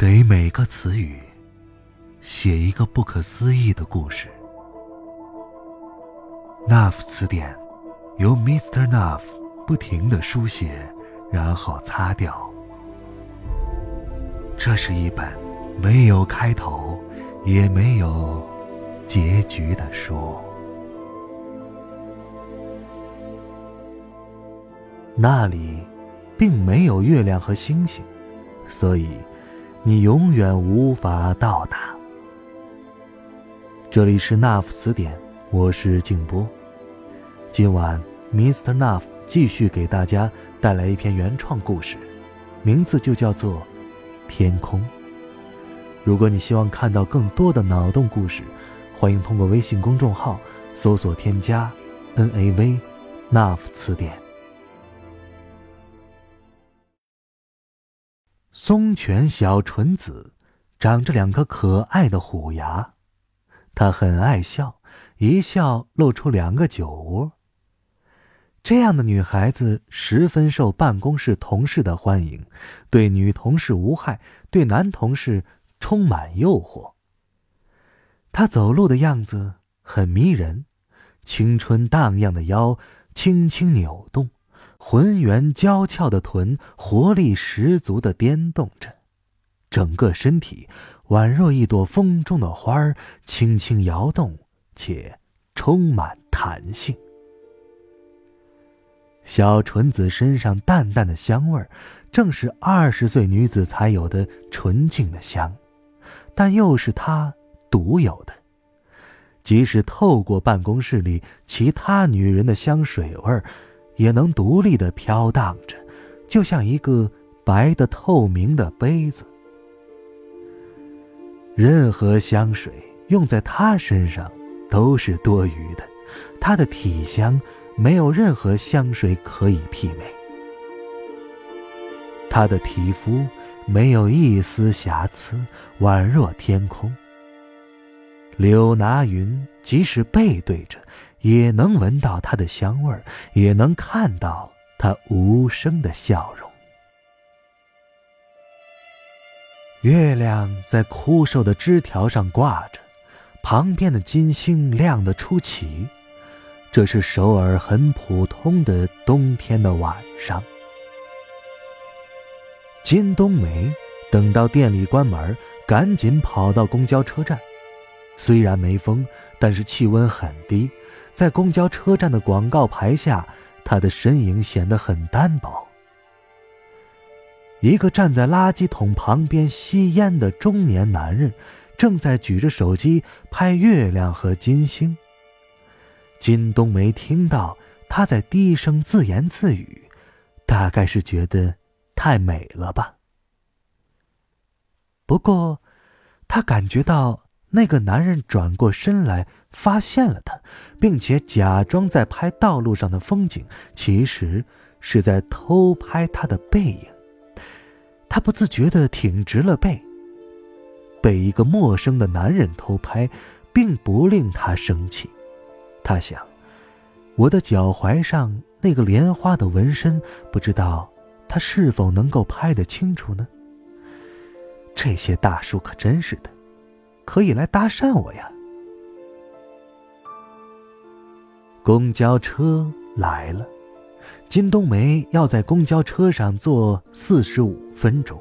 给每个词语写一个不可思议的故事。Nuff 词典由 Mr. Nuff 不停的书写，然后擦掉。这是一本没有开头，也没有结局的书。那里并没有月亮和星星，所以。你永远无法到达。这里是 Nuff 词典，我是静波。今晚，Mr. Nuff 继续给大家带来一篇原创故事，名字就叫做《天空》。如果你希望看到更多的脑洞故事，欢迎通过微信公众号搜索添加 “NAV Nuff 词典”。松泉小纯子，长着两颗可爱的虎牙，她很爱笑，一笑露出两个酒窝。这样的女孩子十分受办公室同事的欢迎，对女同事无害，对男同事充满诱惑。她走路的样子很迷人，青春荡漾的腰轻轻扭动。浑圆娇俏的臀，活力十足的颠动着，整个身体宛若一朵风中的花儿，轻轻摇动且充满弹性。小纯子身上淡淡的香味儿，正是二十岁女子才有的纯净的香，但又是她独有的。即使透过办公室里其他女人的香水味儿。也能独立的飘荡着，就像一个白的透明的杯子。任何香水用在他身上都是多余的，他的体香没有任何香水可以媲美。他的皮肤没有一丝瑕疵，宛若天空。柳拿云即使背对着。也能闻到它的香味儿，也能看到它无声的笑容。月亮在枯瘦的枝条上挂着，旁边的金星亮得出奇。这是首尔很普通的冬天的晚上。金冬梅等到店里关门，赶紧跑到公交车站。虽然没风，但是气温很低。在公交车站的广告牌下，他的身影显得很单薄。一个站在垃圾桶旁边吸烟的中年男人，正在举着手机拍月亮和金星。金冬梅听到他在低声自言自语，大概是觉得太美了吧。不过，他感觉到。那个男人转过身来，发现了他，并且假装在拍道路上的风景，其实是在偷拍他的背影。他不自觉地挺直了背。被一个陌生的男人偷拍，并不令他生气。他想：我的脚踝上那个莲花的纹身，不知道他是否能够拍得清楚呢？这些大叔可真是的。可以来搭讪我呀！公交车来了，金冬梅要在公交车上坐四十五分钟。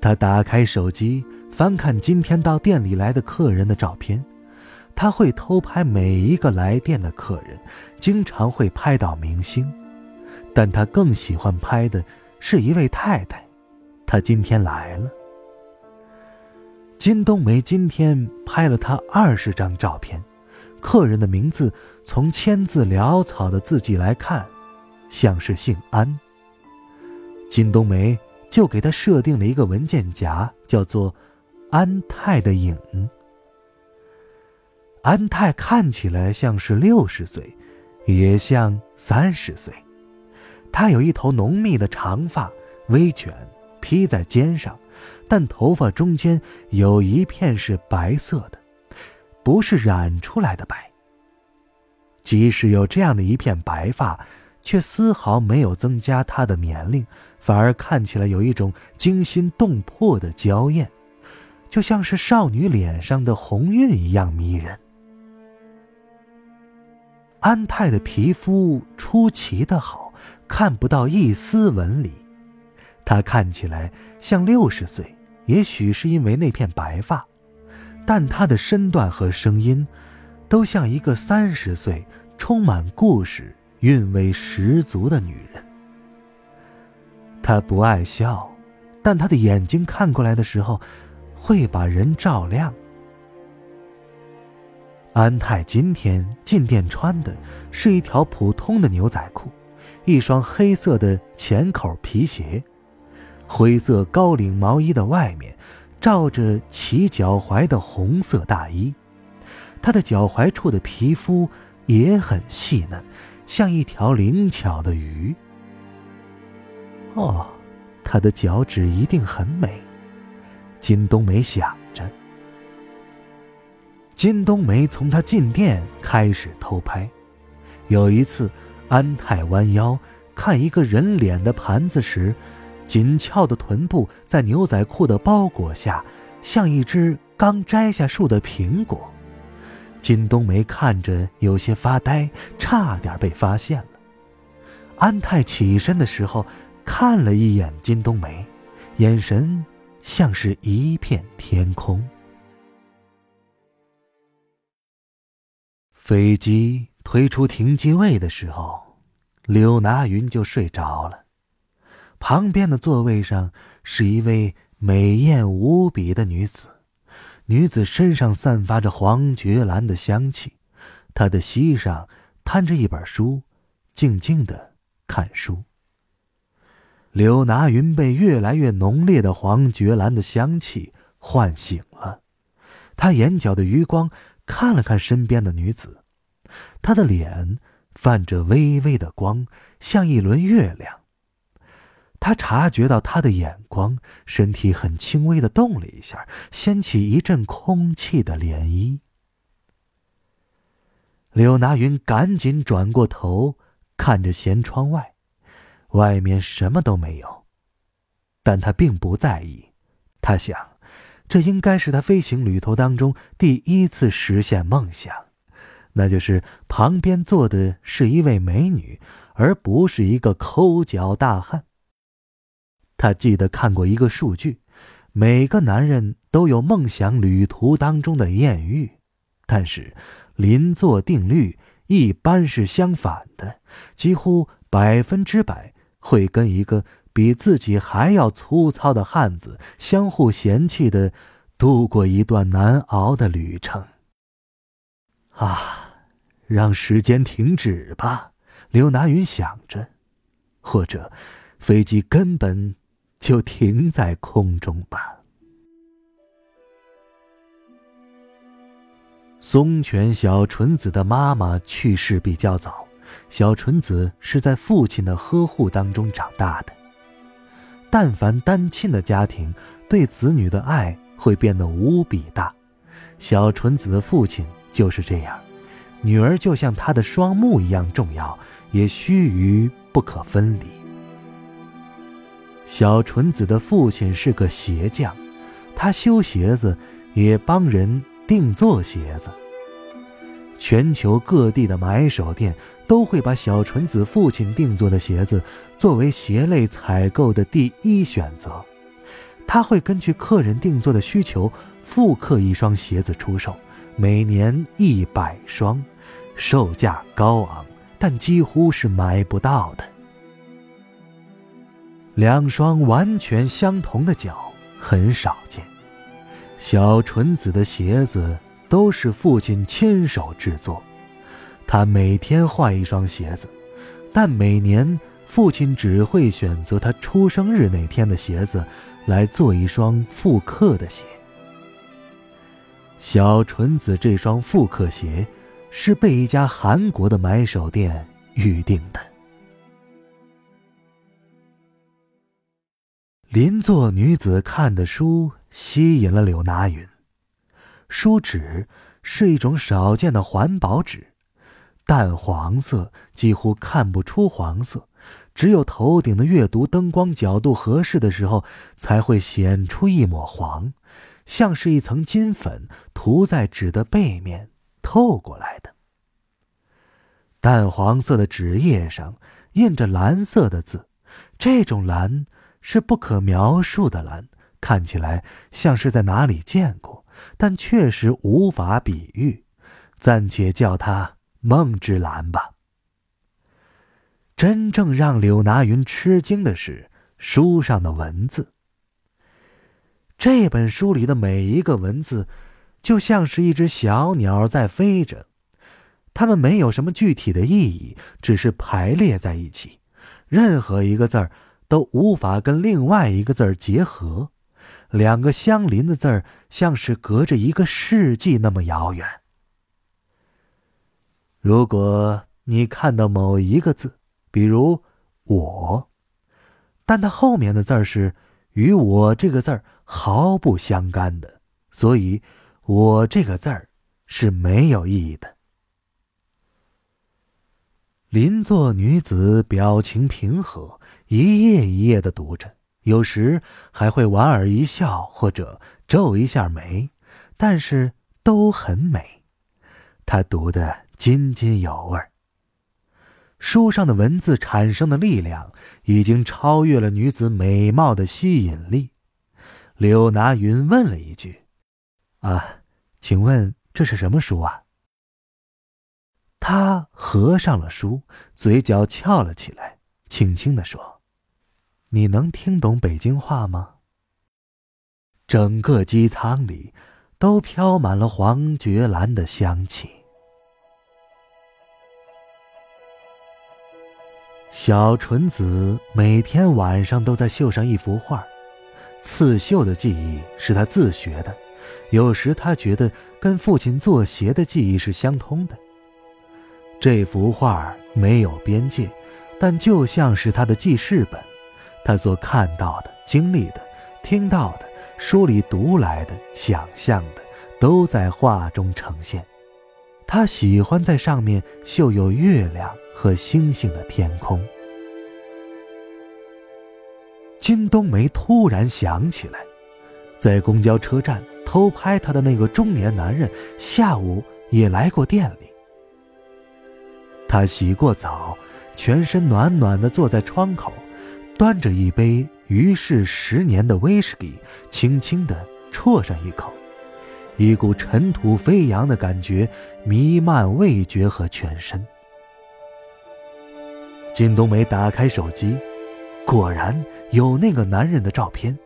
她打开手机，翻看今天到店里来的客人的照片。她会偷拍每一个来电的客人，经常会拍到明星，但她更喜欢拍的是一位太太。她今天来了。金冬梅今天拍了他二十张照片，客人的名字从签字潦草的字迹来看，像是姓安。金冬梅就给他设定了一个文件夹，叫做“安泰的影”。安泰看起来像是六十岁，也像三十岁。他有一头浓密的长发，微卷，披在肩上。但头发中间有一片是白色的，不是染出来的白。即使有这样的一片白发，却丝毫没有增加他的年龄，反而看起来有一种惊心动魄的娇艳，就像是少女脸上的红晕一样迷人。安泰的皮肤出奇的好，看不到一丝纹理。她看起来像六十岁，也许是因为那片白发，但她的身段和声音，都像一个三十岁、充满故事、韵味十足的女人。她不爱笑，但她的眼睛看过来的时候，会把人照亮。安泰今天进店穿的是一条普通的牛仔裤，一双黑色的浅口皮鞋，灰色高领毛衣的外面罩着齐脚踝的红色大衣。他的脚踝处的皮肤也很细嫩，像一条灵巧的鱼。哦，他的脚趾一定很美。金冬梅想着。金冬梅从他进店开始偷拍。有一次，安泰弯腰看一个人脸的盘子时，紧翘的臀部在牛仔裤的包裹下，像一只刚摘下树的苹果。金冬梅看着有些发呆，差点被发现了。安泰起身的时候，看了一眼金冬梅，眼神像是一片天空。飞机推出停机位的时候，柳拿云就睡着了。旁边的座位上是一位美艳无比的女子，女子身上散发着黄菊兰的香气，她的膝上摊着一本书，静静的看书。柳拿云被越来越浓烈的黄菊兰的香气唤醒了，他眼角的余光。看了看身边的女子，她的脸泛着微微的光，像一轮月亮。他察觉到他的眼光，身体很轻微的动了一下，掀起一阵空气的涟漪。柳拿云赶紧转过头，看着舷窗外，外面什么都没有，但他并不在意，他想。这应该是他飞行旅途当中第一次实现梦想，那就是旁边坐的是一位美女，而不是一个抠脚大汉。他记得看过一个数据：每个男人都有梦想旅途当中的艳遇，但是邻座定律一般是相反的，几乎百分之百会跟一个。比自己还要粗糙的汉子相互嫌弃的度过一段难熬的旅程。啊，让时间停止吧，刘拿云想着，或者飞机根本就停在空中吧。松泉小纯子的妈妈去世比较早，小纯子是在父亲的呵护当中长大的。但凡单亲的家庭，对子女的爱会变得无比大。小纯子的父亲就是这样，女儿就像他的双目一样重要，也须臾不可分离。小纯子的父亲是个鞋匠，他修鞋子，也帮人定做鞋子。全球各地的买手店都会把小纯子父亲定做的鞋子作为鞋类采购的第一选择。他会根据客人定做的需求复刻一双鞋子出售，每年一百双，售价高昂，但几乎是买不到的。两双完全相同的脚很少见，小纯子的鞋子。都是父亲亲手制作，他每天换一双鞋子，但每年父亲只会选择他出生日那天的鞋子来做一双复刻的鞋。小纯子这双复刻鞋是被一家韩国的买手店预定的。邻座女子看的书吸引了柳拿云。书纸是一种少见的环保纸，淡黄色，几乎看不出黄色，只有头顶的阅读灯光角度合适的时候，才会显出一抹黄，像是一层金粉涂在纸的背面透过来的。淡黄色的纸页上印着蓝色的字，这种蓝是不可描述的蓝，看起来像是在哪里见过，但确实无法比喻，暂且叫它梦之蓝吧。真正让柳拿云吃惊的是书上的文字。这本书里的每一个文字，就像是一只小鸟在飞着，它们没有什么具体的意义，只是排列在一起，任何一个字儿都无法跟另外一个字儿结合，两个相邻的字儿像是隔着一个世纪那么遥远。如果你看到某一个字，比如我，但它后面的字儿是与我这个字儿毫不相干的，所以我这个字儿是没有意义的。邻座女子表情平和，一页一页的读着，有时还会莞尔一笑或者皱一下眉，但是都很美。她读得津津有味。书上的文字产生的力量，已经超越了女子美貌的吸引力。柳拿云问了一句：“啊，请问这是什么书啊？”他合上了书，嘴角翘了起来，轻轻地说：“你能听懂北京话吗？”整个机舱里，都飘满了黄菊兰的香气。小纯子每天晚上都在绣上一幅画，刺绣的技艺是他自学的。有时他觉得跟父亲做鞋的技艺是相通的。这幅画没有边界，但就像是他的记事本，他所看到的、经历的、听到的、书里读来的、想象的，都在画中呈现。他喜欢在上面绣有月亮。和星星的天空。金冬梅突然想起来，在公交车站偷拍她的那个中年男人，下午也来过店里。他洗过澡，全身暖暖的，坐在窗口，端着一杯余氏十年的威士忌，轻轻的啜上一口，一股尘土飞扬的感觉弥漫味觉和全身。金冬梅打开手机，果然有那个男人的照片。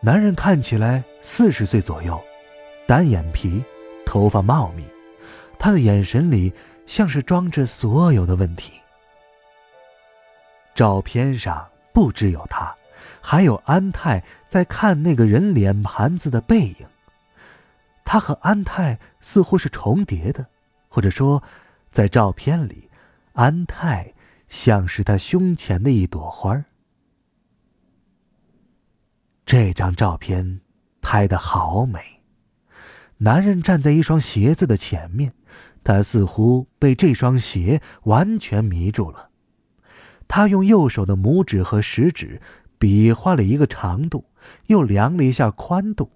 男人看起来四十岁左右，单眼皮，头发茂密，他的眼神里像是装着所有的问题。照片上不只有他，还有安泰在看那个人脸盘子的背影。他和安泰似乎是重叠的，或者说，在照片里，安泰。像是他胸前的一朵花这张照片拍的好美，男人站在一双鞋子的前面，他似乎被这双鞋完全迷住了。他用右手的拇指和食指比划了一个长度，又量了一下宽度，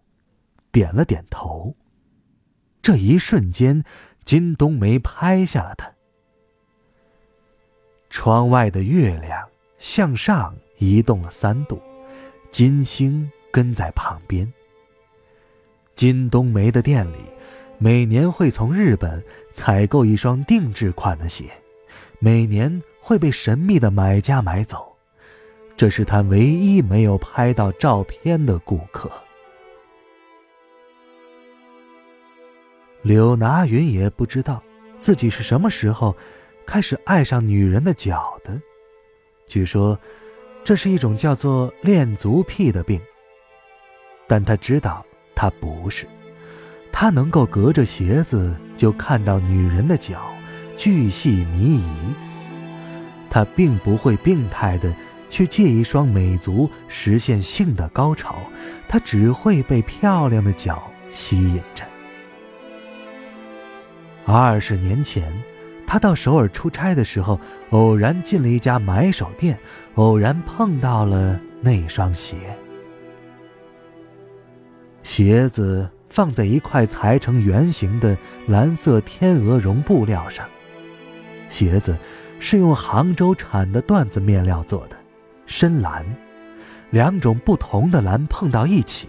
点了点头。这一瞬间，金冬梅拍下了他。窗外的月亮向上移动了三度，金星跟在旁边。金冬梅的店里，每年会从日本采购一双定制款的鞋，每年会被神秘的买家买走。这是他唯一没有拍到照片的顾客。柳拿云也不知道自己是什么时候。开始爱上女人的脚的，据说，这是一种叫做恋足癖的病。但他知道他不是，他能够隔着鞋子就看到女人的脚，巨细靡遗。他并不会病态的去借一双美足实现性的高潮，他只会被漂亮的脚吸引着。二十年前。他到首尔出差的时候，偶然进了一家买手店，偶然碰到了那双鞋。鞋子放在一块裁成圆形的蓝色天鹅绒布料上，鞋子是用杭州产的缎子面料做的，深蓝，两种不同的蓝碰到一起，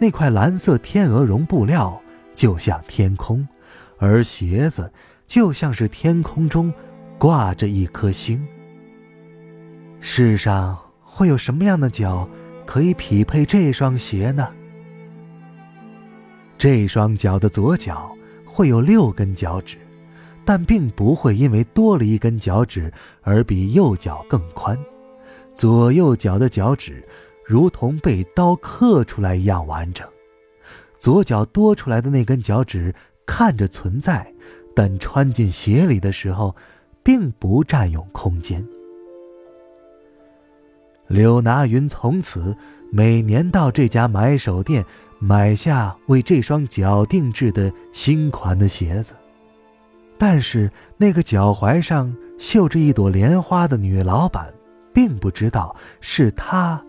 那块蓝色天鹅绒布料就像天空，而鞋子就像是天空中挂着一颗星。世上会有什么样的脚可以匹配这双鞋呢？这双脚的左脚会有六根脚趾，但并不会因为多了一根脚趾而比右脚更宽。左右脚的脚趾如同被刀刻出来一样完整。左脚多出来的那根脚趾看着存在，但穿进鞋里的时候，并不占用空间。柳拿云从此每年到这家买手店。买下为这双脚定制的新款的鞋子，但是那个脚踝上绣着一朵莲花的女老板，并不知道是他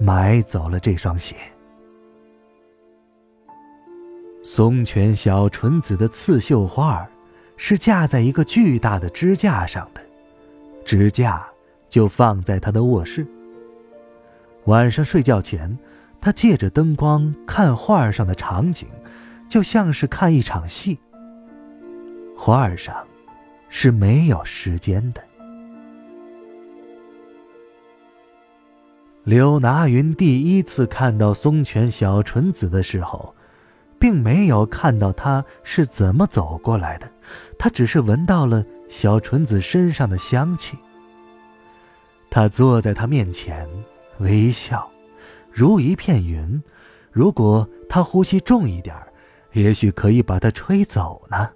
买走了这双鞋。松泉小纯子的刺绣花儿，是架在一个巨大的支架上的，支架就放在他的卧室。晚上睡觉前。他借着灯光看画上的场景，就像是看一场戏。画上是没有时间的。柳拿云第一次看到松泉小纯子的时候，并没有看到他是怎么走过来的，他只是闻到了小纯子身上的香气。他坐在他面前，微笑。如一片云，如果他呼吸重一点也许可以把它吹走呢。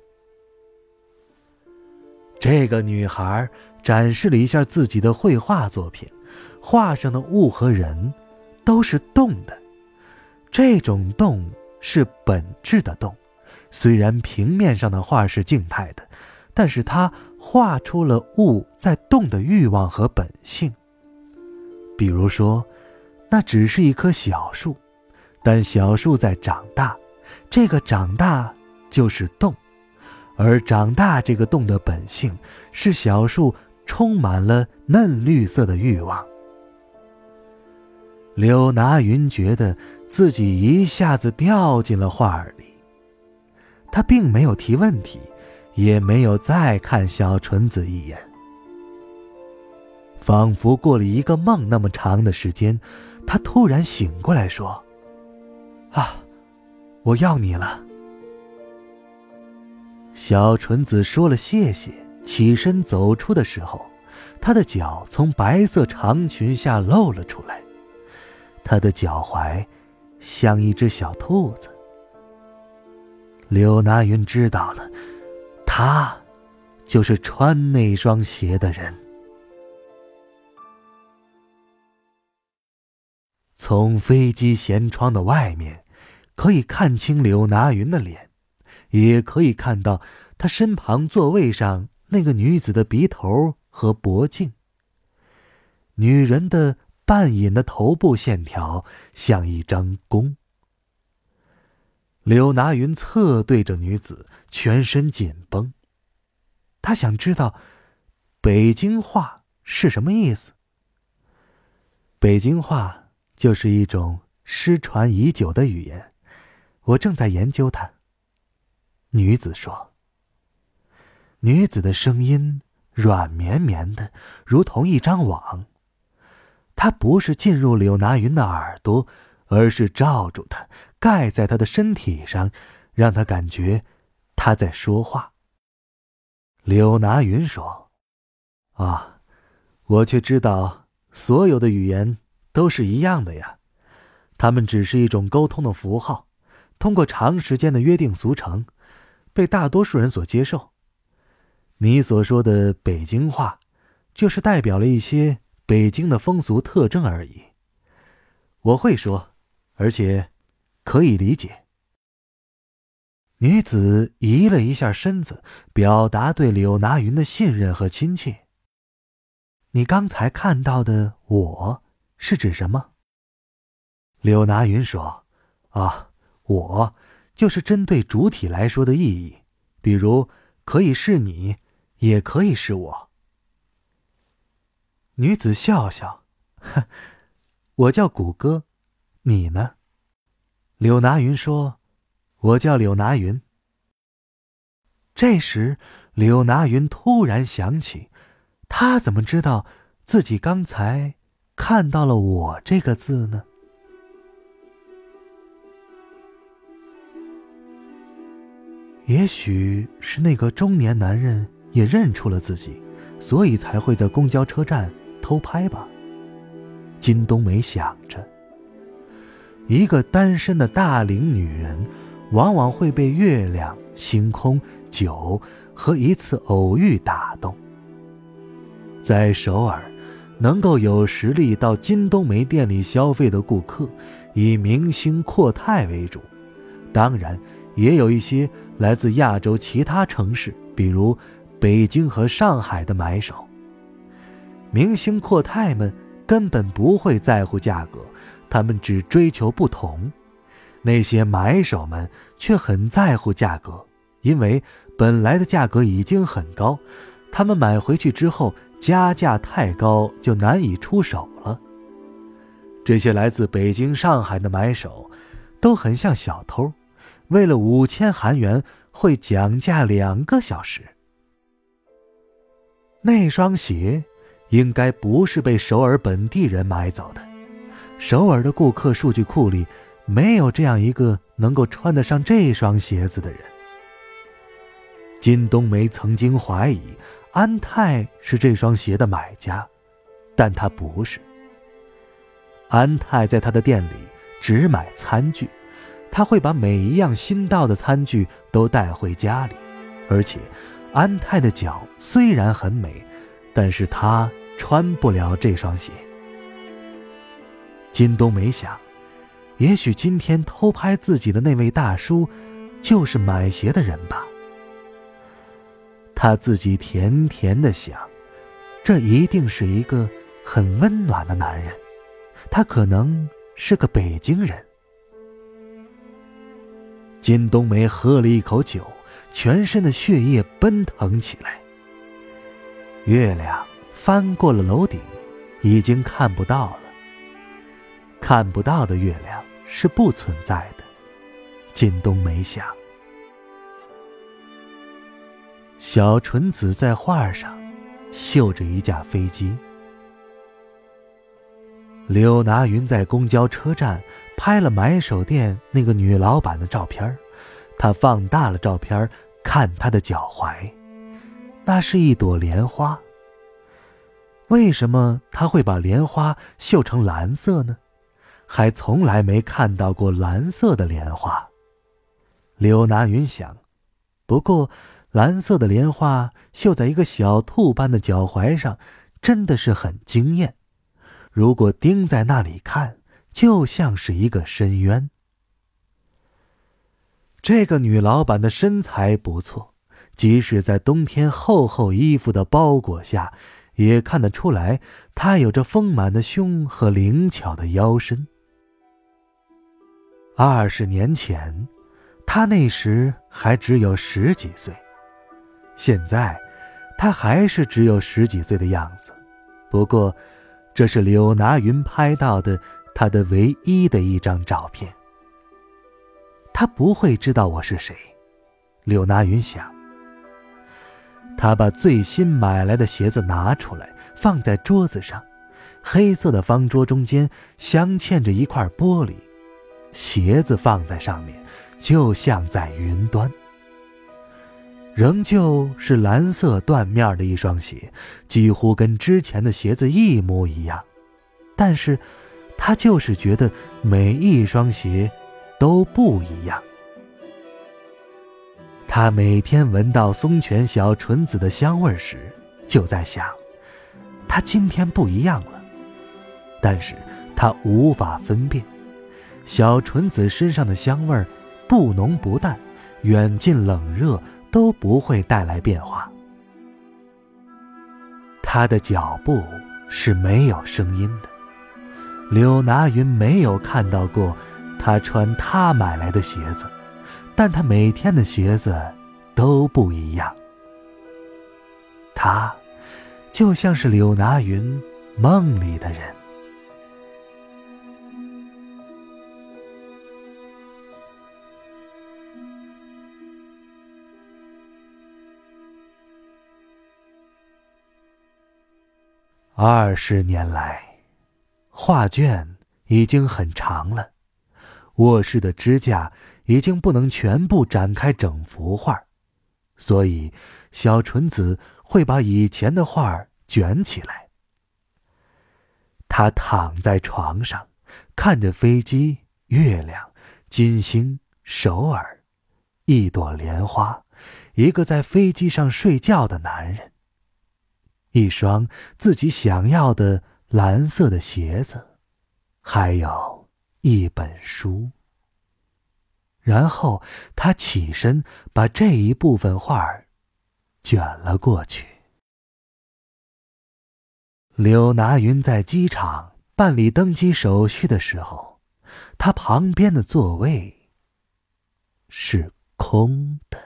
这个女孩展示了一下自己的绘画作品，画上的物和人都是动的，这种动是本质的动。虽然平面上的画是静态的，但是她画出了物在动的欲望和本性。比如说。那只是一棵小树，但小树在长大，这个长大就是动，而长大这个洞的本性是小树充满了嫩绿色的欲望。柳拿云觉得自己一下子掉进了画儿里，他并没有提问题，也没有再看小纯子一眼，仿佛过了一个梦那么长的时间。他突然醒过来，说：“啊，我要你了。”小纯子说了谢谢，起身走出的时候，她的脚从白色长裙下露了出来，她的脚踝像一只小兔子。柳拿云知道了，他就是穿那双鞋的人。从飞机舷窗的外面，可以看清柳拿云的脸，也可以看到他身旁座位上那个女子的鼻头和脖颈。女人的半隐的头部线条像一张弓。柳拿云侧对着女子，全身紧绷。他想知道，北京话是什么意思。北京话。就是一种失传已久的语言，我正在研究它。女子说。女子的声音软绵绵的，如同一张网。它不是进入柳拿云的耳朵，而是罩住他，盖在他的身体上，让他感觉他在说话。柳拿云说：“啊，我却知道所有的语言。”都是一样的呀，它们只是一种沟通的符号，通过长时间的约定俗成，被大多数人所接受。你所说的北京话，就是代表了一些北京的风俗特征而已。我会说，而且可以理解。女子移了一下身子，表达对柳拿云的信任和亲切。你刚才看到的“我”是指什么？柳拿云说：“啊，我就是针对主体来说的意义，比如可以是你，也可以是我。”女子笑笑：“呵，我叫谷歌，你呢？”柳拿云说。我叫柳拿云。这时，柳拿云突然想起，他怎么知道自己刚才看到了“我”这个字呢？也许是那个中年男人也认出了自己，所以才会在公交车站偷拍吧。金冬梅想着，一个单身的大龄女人。往往会被月亮、星空、酒和一次偶遇打动。在首尔，能够有实力到金冬梅店里消费的顾客，以明星阔太为主，当然也有一些来自亚洲其他城市，比如北京和上海的买手。明星阔太们根本不会在乎价格，他们只追求不同。那些买手们却很在乎价格，因为本来的价格已经很高，他们买回去之后加价太高就难以出手了。这些来自北京、上海的买手，都很像小偷，为了五千韩元会讲价两个小时。那双鞋应该不是被首尔本地人买走的，首尔的顾客数据库里。没有这样一个能够穿得上这双鞋子的人。金冬梅曾经怀疑安泰是这双鞋的买家，但他不是。安泰在他的店里只买餐具，他会把每一样新到的餐具都带回家里，而且安泰的脚虽然很美，但是他穿不了这双鞋。金冬梅想。也许今天偷拍自己的那位大叔，就是买鞋的人吧。他自己甜甜的想，这一定是一个很温暖的男人，他可能是个北京人。金冬梅喝了一口酒，全身的血液奔腾起来。月亮翻过了楼顶，已经看不到了。看不到的月亮是不存在的，金冬梅想。小纯子在画上绣着一架飞机。柳拿云在公交车站拍了买手店那个女老板的照片他放大了照片看她的脚踝，那是一朵莲花。为什么他会把莲花绣成蓝色呢？还从来没看到过蓝色的莲花，柳拿云想。不过，蓝色的莲花绣在一个小兔般的脚踝上，真的是很惊艳。如果盯在那里看，就像是一个深渊。这个女老板的身材不错，即使在冬天厚厚衣服的包裹下，也看得出来她有着丰满的胸和灵巧的腰身。二十年前，她那时还只有十几岁，现在，她还是只有十几岁的样子。不过，这是柳拿云拍到的他的唯一的一张照片。他不会知道我是谁，柳拿云想。他把最新买来的鞋子拿出来，放在桌子上，黑色的方桌中间镶嵌着一块玻璃。鞋子放在上面，就像在云端。仍旧是蓝色缎面的一双鞋，几乎跟之前的鞋子一模一样。但是，他就是觉得每一双鞋都不一样。他每天闻到松泉小纯子的香味时，就在想，他今天不一样了。但是他无法分辨。小纯子身上的香味不浓不淡，远近冷热都不会带来变化。他的脚步是没有声音的。柳拿云没有看到过他穿他买来的鞋子，但他每天的鞋子都不一样。他，就像是柳拿云梦里的人。二十年来，画卷已经很长了，卧室的支架已经不能全部展开整幅画，所以小纯子会把以前的画卷起来。他躺在床上，看着飞机、月亮、金星、首尔，一朵莲花，一个在飞机上睡觉的男人。一双自己想要的蓝色的鞋子，还有一本书。然后他起身，把这一部分画卷了过去。柳拿云在机场办理登机手续的时候，他旁边的座位是空的。